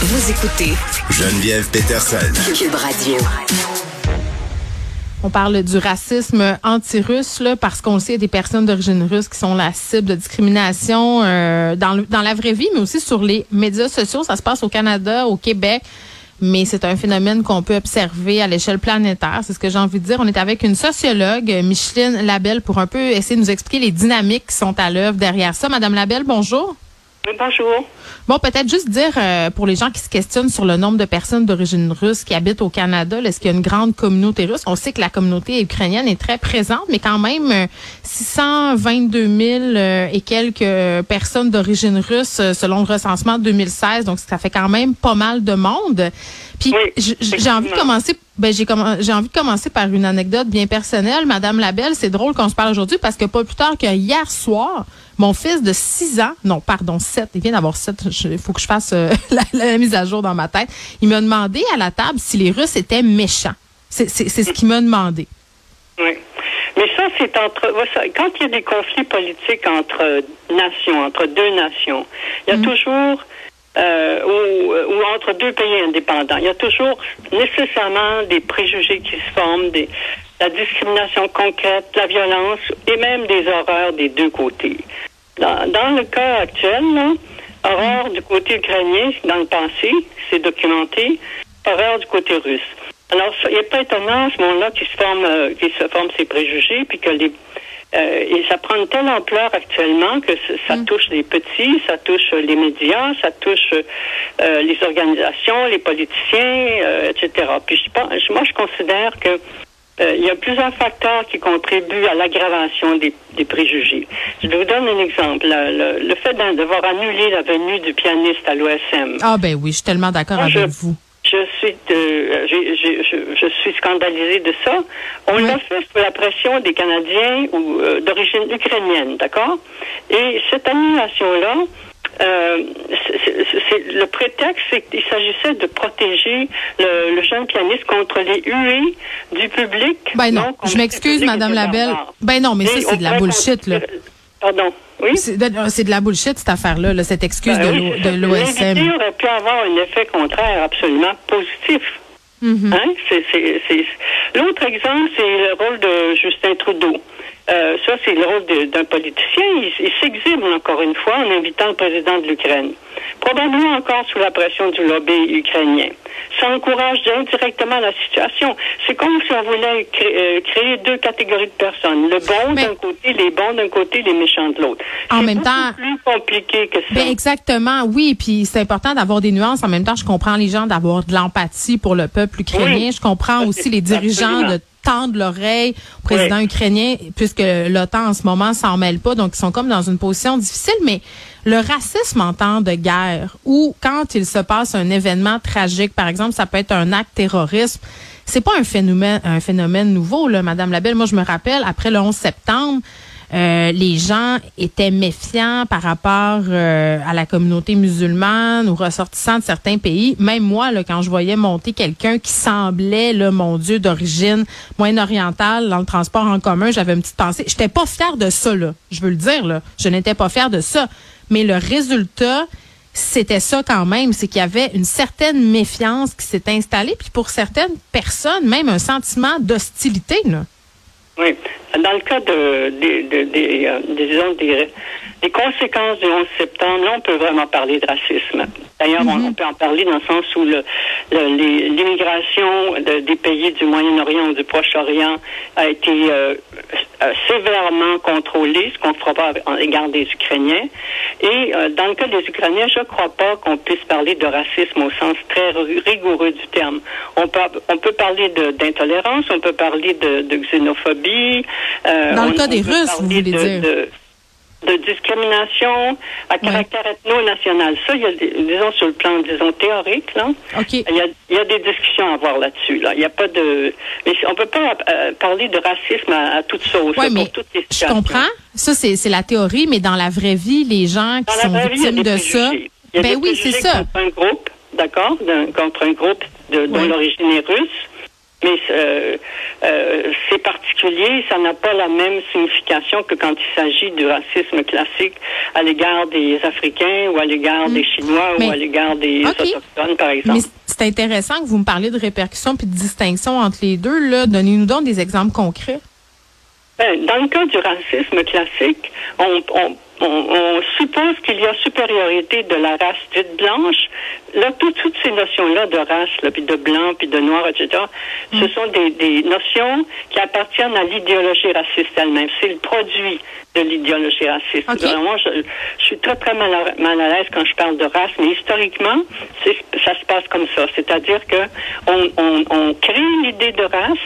Vous écoutez Geneviève Peterson. Cube Radio. On parle du racisme anti-russe là, parce qu'on le sait, il y a des personnes d'origine russe qui sont la cible de discrimination euh, dans, le- dans la vraie vie, mais aussi sur les médias sociaux. Ça se passe au Canada, au Québec, mais c'est un phénomène qu'on peut observer à l'échelle planétaire. C'est ce que j'ai envie de dire. On est avec une sociologue, Micheline Labelle, pour un peu essayer de nous expliquer les dynamiques qui sont à l'œuvre derrière ça. Madame Labelle, bonjour. Bonjour. Bon, peut-être juste dire euh, pour les gens qui se questionnent sur le nombre de personnes d'origine russe qui habitent au Canada, est-ce qu'il y a une grande communauté russe? On sait que la communauté ukrainienne est très présente, mais quand même euh, 622 000 euh, et quelques euh, personnes d'origine russe euh, selon le recensement de 2016. Donc, ça fait quand même pas mal de monde. Puis, Oui, j'ai envie de commencer ben, j'ai j'ai envie de commencer par une anecdote bien personnelle. Madame Labelle, c'est drôle qu'on se parle aujourd'hui parce que pas plus tard que hier soir, mon fils de 6 ans, non, pardon, 7, il vient d'avoir 7, il faut que je fasse euh, la, la mise à jour dans ma tête. Il m'a demandé à la table si les Russes étaient méchants. C'est ce qu'il m'a demandé. Oui. Mais ça, c'est entre. Quand il y a des conflits politiques entre nations, entre deux nations, il y a toujours. Euh, ou, ou entre deux pays indépendants, il y a toujours nécessairement des préjugés qui se forment, la discrimination concrète, la violence et même des horreurs des deux côtés. Dans, le cas actuel, horreur du côté ukrainien, dans le passé, c'est documenté, horreur du côté russe. Alors, il n'est pas étonnant à ce moment-là qu'il se forme, euh, se forment ces préjugés, puis que les euh, et ça prend une telle ampleur actuellement que ça touche les petits, ça touche les médias, ça touche euh, les organisations, les politiciens, euh, etc. Puis je pense, moi, je considère que euh, il y a plusieurs facteurs qui contribuent à l'aggravation des, des préjugés. Je vous donne un exemple. Le, le- le fait d'avoir annulé la venue du pianiste à l'OSM. Ah ben oui, je suis tellement d'accord avec je- vous. Je suis de, je, je suis scandalisée de ça. On l'a fait sous la pression des Canadiens ou euh, d'origine ukrainienne, d'accord? Et cette annulation-là, euh, le prétexte, c'est qu'il s'agissait de protéger le, le jeune pianiste contre les huées du public. Ben non, je m'excuse, Madame Labelle. Ben non, mais ça, c'est de la bullshit, là. Pardon, oui C'est de, la bullshit, cette affaire-là, là, cette excuse Ben de oui, de l'OSM. L'invité aurait pu avoir un effet contraire absolument positif. Mhm. Hein? L'autre exemple, c'est le rôle de Justin Trudeau. Euh, ça, c'est le rôle d'un politicien. Il, il s'exhibe encore une fois en invitant le président de l'Ukraine. Probablement encore sous la pression du lobby ukrainien. Ça encourage indirectement la situation. C'est comme si on voulait euh, créer deux catégories de personnes. Le bon d'un côté, les bons d'un côté, les méchants de l'autre. En C'est même temps- plus compliqué que ça. Ben exactement, oui. Puis c'est important d'avoir des nuances. En même temps, je comprends les gens d'avoir de l'empathie pour le peuple ukrainien. Oui. Je comprends aussi les dirigeants absolument. de tendre l'oreille au président ukrainien, puisque l'OTAN en ce moment s'en mêle pas, donc ils sont comme dans une position difficile. Mais le racisme en temps de guerre, ou quand il se passe un événement tragique, par exemple, ça peut être un acte terroriste. C'est pas un phénomène, un phénomène nouveau, là, Madame Labelle. Moi, je me rappelle, après le 11 septembre, euh, les gens étaient méfiants par rapport euh, à la communauté musulmane ou ressortissants de certains pays. Même moi, là, quand je voyais monter quelqu'un qui semblait, là, mon Dieu, d'origine moyen-orientale dans le transport en commun, j'avais une petite pensée. J'étais pas fière de ça, là. Je veux le dire, là. Je n'étais pas fière de ça. Mais le résultat, c'était ça quand même, c'est qu'il y avait une certaine méfiance qui s'est installée, puis pour certaines personnes, même un sentiment d'hostilité, là. Oui. Dans le cas de, de- euh, des, disons, des, des conséquences du 11 septembre, là, on peut vraiment parler de racisme. D'ailleurs, on, on peut en parler dans le sens où le, le- les- l'immigration de- des pays du Moyen-Orient ou du Proche-Orient a été euh, euh, sévèrement contrôlée, ce qu'on ne fera pas en égard des Ukrainiens. Et euh, dans le cas des Ukrainiens, je ne crois pas qu'on puisse parler de racisme au sens très ri- rigoureux du terme. On peut, on peut parler d'intolérance, on peut parler de, de xénophobie. Dans le cas des Russes, vous voulez de- dire. de- de discrimination à caractère ethno-national. Ça, il y a, des- disons, sur le plan, disons, théorique, là, OK. il y a, il y a des discussions à avoir là-dessus. Là. Il n'y a pas de... Mais on peut pas euh, parler de racisme à, à toute sauce, Ouais, là, mais pour toutes les je comprends. Ça, c'est c'est la théorie, mais dans la vraie vie, les gens qui Dans la sont vraie vie, il y a victimes des de ça. Il y a ben des oui, c'est ça. Contre un groupe, d'accord, d'un- contre un groupe de, dont Ouais. l'origine est russe. Mais euh, euh, c'est particulier, ça n'a pas la même signification que quand il s'agit du racisme classique à l'égard des Africains ou à l'égard des mm. Chinois ou à l'égard des Autochtones, par exemple. Mais c'est intéressant que vous me parliez de répercussions puis de distinction entre les deux. Là. Donnez-nous donc des exemples concrets. Ben, dans le cas du racisme classique, on, on on, suppose qu'il y a supériorité de la race dite blanche. Là, toutes ces notions-là de race, là, puis de blanc, puis de noir, etc., ce mm. sont des, notions qui appartiennent à l'idéologie raciste elle-même. C'est le produit de l'idéologie raciste. moi, je, suis très, très mal à, l'aise quand je parle de race, mais historiquement, ça se passe comme ça. C'est-à-dire que on, on crée l'idée de race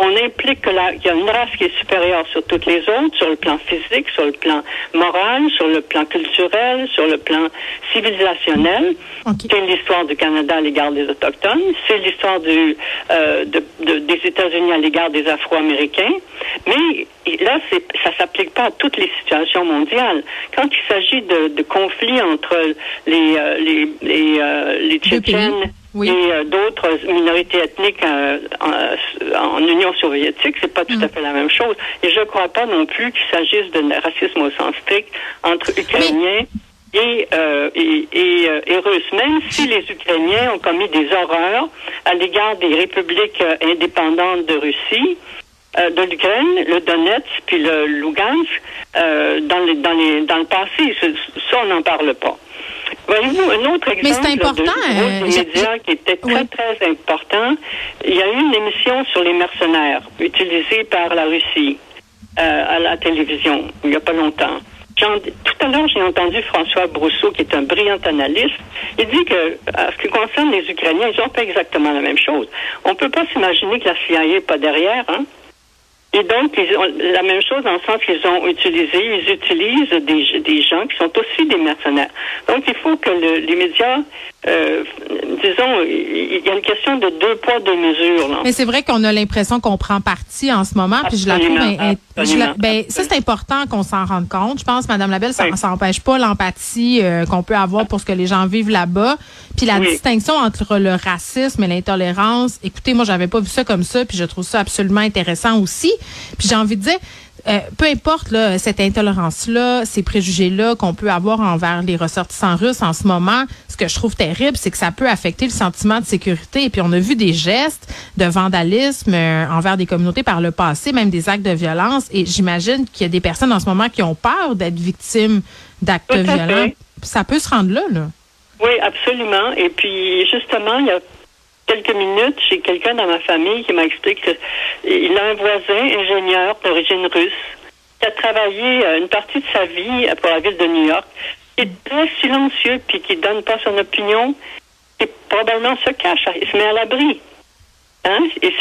on implique qu'il y a une race qui est supérieure sur toutes les autres, sur le plan physique, sur le plan moral, sur le plan culturel, sur le plan civilisationnel. C'est l'histoire du Canada à l'égard des Autochtones, c'est l'histoire du, euh, des États-Unis à l'égard des Afro-Américains. Mais là, ça s'applique pas à toutes les situations mondiales. Quand il s'agit de, conflits entre les, euh, les, les, euh, les Tchétchènes et euh, d'autres minorités ethniques euh, en, Union soviétique, c'est pas tout à mm. fait la même chose. Et je ne crois pas non plus qu'il s'agisse de racisme au sens strict entre Ukrainiens et, euh, et, et, Russes, même si les Ukrainiens ont commis des horreurs à l'égard des républiques indépendantes de Russie, de l'Ukraine, le Donetsk puis le Lugansk, dans, les, dans, les, dans le passé. Ça, on n'en parle pas. Voyez-vous, un autre exemple important, de, euh, médias qui était très, très important, il y a eu une émission sur les mercenaires utilisée par la Russie euh, à la télévision il n'y a pas longtemps. Tout à l'heure, j'ai entendu François Brousseau, qui est un brillant analyste. Il dit que, à ce qui concerne les Ukrainiens, ils ont fait exactement la même chose. On ne peut pas s'imaginer que la CIA n'est pas derrière, hein? Et donc, ils ont la même chose dans le sens qu'ils ont utilisé, ils utilisent des, des gens qui sont aussi des mercenaires. Donc, il faut que le, les médias euh, disons, il y a une question de deux poids, deux mesures. Là. Mais c'est vrai qu'on a l'impression qu'on prend parti en ce moment, puis je la trouve. Ben, ça, c'est important qu'on s'en rende compte. Je pense, Madame Labelle, ça n'empêche pas l'empathie euh, qu'on peut avoir pour ce que les gens vivent là-bas. Puis la distinction entre le racisme et l'intolérance. Écoutez, moi, j'avais pas vu ça comme ça, puis je trouve ça absolument intéressant aussi. Puis j'ai envie de dire, euh, peu importe là, cette intolérance-là, ces préjugés-là qu'on peut avoir envers les ressortissants russes en ce moment, ce que je trouve terrible, c'est que ça peut affecter le sentiment de sécurité. Et puis on a vu des gestes de vandalisme euh, envers des communautés par le passé, même des actes de violence. Et j'imagine qu'il y a des personnes en ce moment qui ont peur d'être victimes d'actes violents. Ça peut se rendre là, là. Oui, absolument. Et puis justement, il y a quelques minutes, j'ai quelqu'un dans ma famille qui m'a expliqué qu'il a un voisin ingénieur d'origine russe qui a travaillé euh, une partie de sa vie pour la ville de New York, qui est très silencieux puis qui donne pas son opinion et probablement se cache, il se met à l'abri. Hein? Et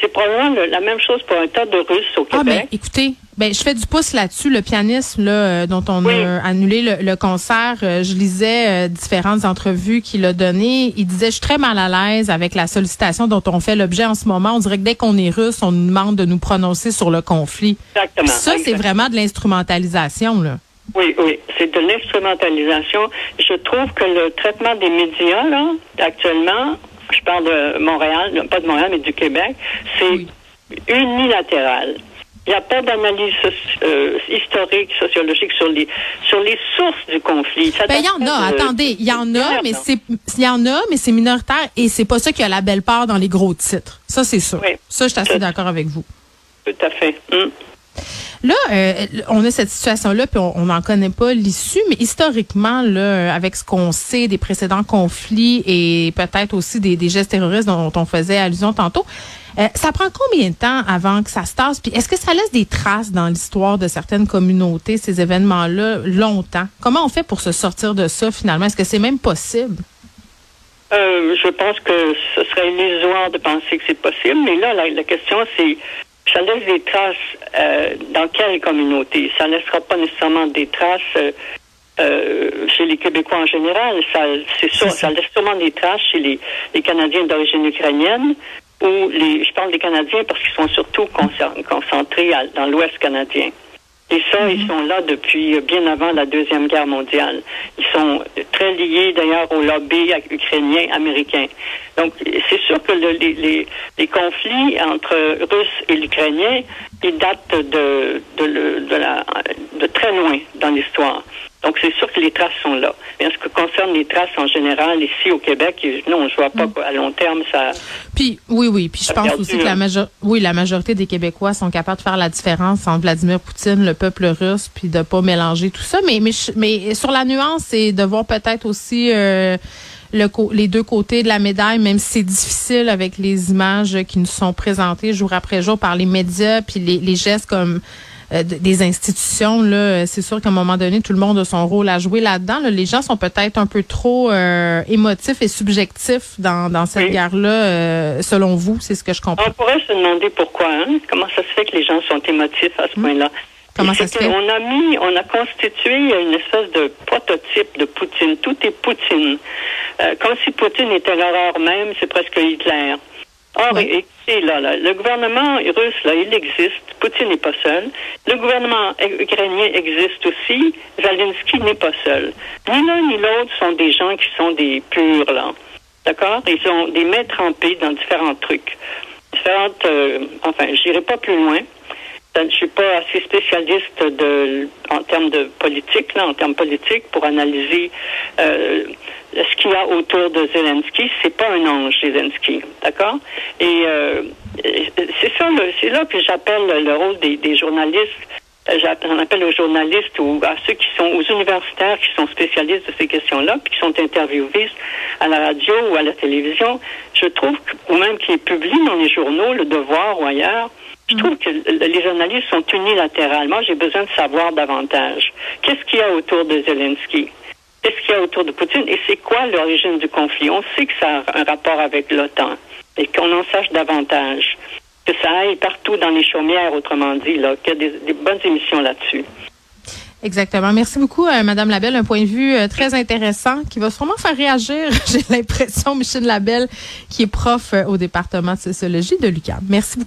c'est probablement la même chose pour un tas de Russes au Québec. Ah, ben, écoutez, ben, je fais du pouce là-dessus. Le pianisme là, euh, dont on a annulé le, concert, euh, je lisais euh, différentes entrevues qu'il a données. Il disait, je suis très mal à l'aise avec la sollicitation dont on fait l'objet en ce moment. On dirait que dès qu'on est russe, on nous demande de nous prononcer sur le conflit. Exactement. ça, c'est vraiment de l'instrumentalisation. là. Oui, oui, c'est de l'instrumentalisation. Je trouve que le traitement des médias, là, actuellement, je parle de Montréal, pas de Montréal, mais du Québec, c'est unilatéral. Il n'y a pas d'analyse euh, historique, sociologique sur les sur les sources du conflit. Ben, il y en a. Attendez, il y en a, mais c'est il y en a, mais c'est minoritaire et c'est pas ça qui a la belle part dans les gros titres. Ça, c'est sûr. ça, je suis assez d'accord avec vous. Tout à fait. Hum. Là, euh, on a cette situation-là, puis on n'en connaît pas l'issue, mais historiquement, là, avec ce qu'on sait des précédents conflits et peut-être aussi des, gestes terroristes dont on faisait allusion tantôt, euh, ça prend combien de temps avant que ça se tasse? Puis est-ce que ça laisse des traces dans l'histoire de certaines communautés, ces événements-là, longtemps? Comment on fait pour se sortir de ça finalement? Est-ce que c'est même possible? Euh, je pense que ce serait illusoire de penser que c'est possible, mais là, la question, c'est ça laisse des traces euh, dans quelle communauté? Ça ne laissera pas nécessairement des traces euh, chez les Québécois en général. Ça, c'est sûr, ça laisse sûrement des traces chez les, les Canadiens d'origine ukrainienne les, je parle des Canadiens parce qu'ils sont surtout concentrés dans l'Ouest canadien. Et ça, ils sont là depuis bien avant la Deuxième Guerre mondiale. Ils sont très liés d'ailleurs au lobby ukrainien américain. Donc, c'est sûr que le, les, les, conflits entre Russes et l'Ukrainien, ils datent de, de, de, la, de très loin dans l'histoire. Donc, c'est sûr que les traces sont là. Mais en ce qui concerne les traces en général, ici au Québec, non, je vois pas mm. à long terme ça. Puis, oui, oui. Puis, je pense aussi que la, major oui, la majorité des Québécois sont capables de faire la différence entre Vladimir Poutine, le peuple russe, puis de pas mélanger tout ça. Mais, mais, mais sur la nuance, c'est de voir peut-être aussi. Euh, le, les deux côtés de la médaille, même si c'est difficile avec les images qui nous sont présentées jour après jour par les médias, puis les, les gestes comme euh, des institutions, là, c'est sûr qu'à un moment donné, tout le monde a son rôle à jouer là-dedans. Les gens sont peut-être un peu trop euh, émotifs et subjectifs dans, dans cette guerre-là, euh, selon vous. C'est ce que je comprends. On pourrait se demander pourquoi. Hein? Comment ça se fait que les gens sont émotifs à ce hmm. point-là? Comment ça se fait? On a mis, on a constitué une espèce de prototype de Poutine. Tout est Poutine. comme si Poutine était l'horreur même, c'est presque Hitler. Or, écoutez, là, là, le gouvernement russe, là, il existe. Poutine n'est pas seul. Le gouvernement ukrainien existe aussi. Zelensky n'est pas seul. Ni l'un ni l'autre sont des gens qui sont des purs, là. D'accord? Ils ont des maîtres trempés dans différents trucs. Différentes, euh, enfin, j'irai pas plus loin. Je suis pas assez spécialiste de, en termes de politique, là, en termes politiques, pour analyser euh, ce qu'il y a autour de Zelensky, c'est pas un ange, Zelensky, d'accord? Et euh, c'est ça, c'est là que j'appelle le rôle des, des journalistes. J'en appelle aux journalistes ou à ceux qui sont aux universitaires qui sont spécialistes de ces questions-là, puis qui sont interviewés à la radio ou à la télévision. Je trouve, ou même qui publient dans les journaux, Le Devoir ou ailleurs, je trouve que les journalistes sont unilatéralement. J'ai besoin de savoir davantage. Qu'est-ce qu'il y a autour de Zelensky? Qu'est-ce qu'il y a autour de Poutine? Et c'est quoi l'origine du conflit? On sait que ça a un rapport avec l'OTAN et qu'on en sache davantage. Que ça aille partout dans les chaumières, autrement dit, là, qu'il y a des, bonnes émissions là-dessus. Exactement. Merci beaucoup, euh, Madame Labelle. Un point de vue euh, très intéressant qui va sûrement faire réagir, j'ai l'impression, Michel Labelle, qui est prof euh, au département de sociologie de l'UQAM. Merci beaucoup.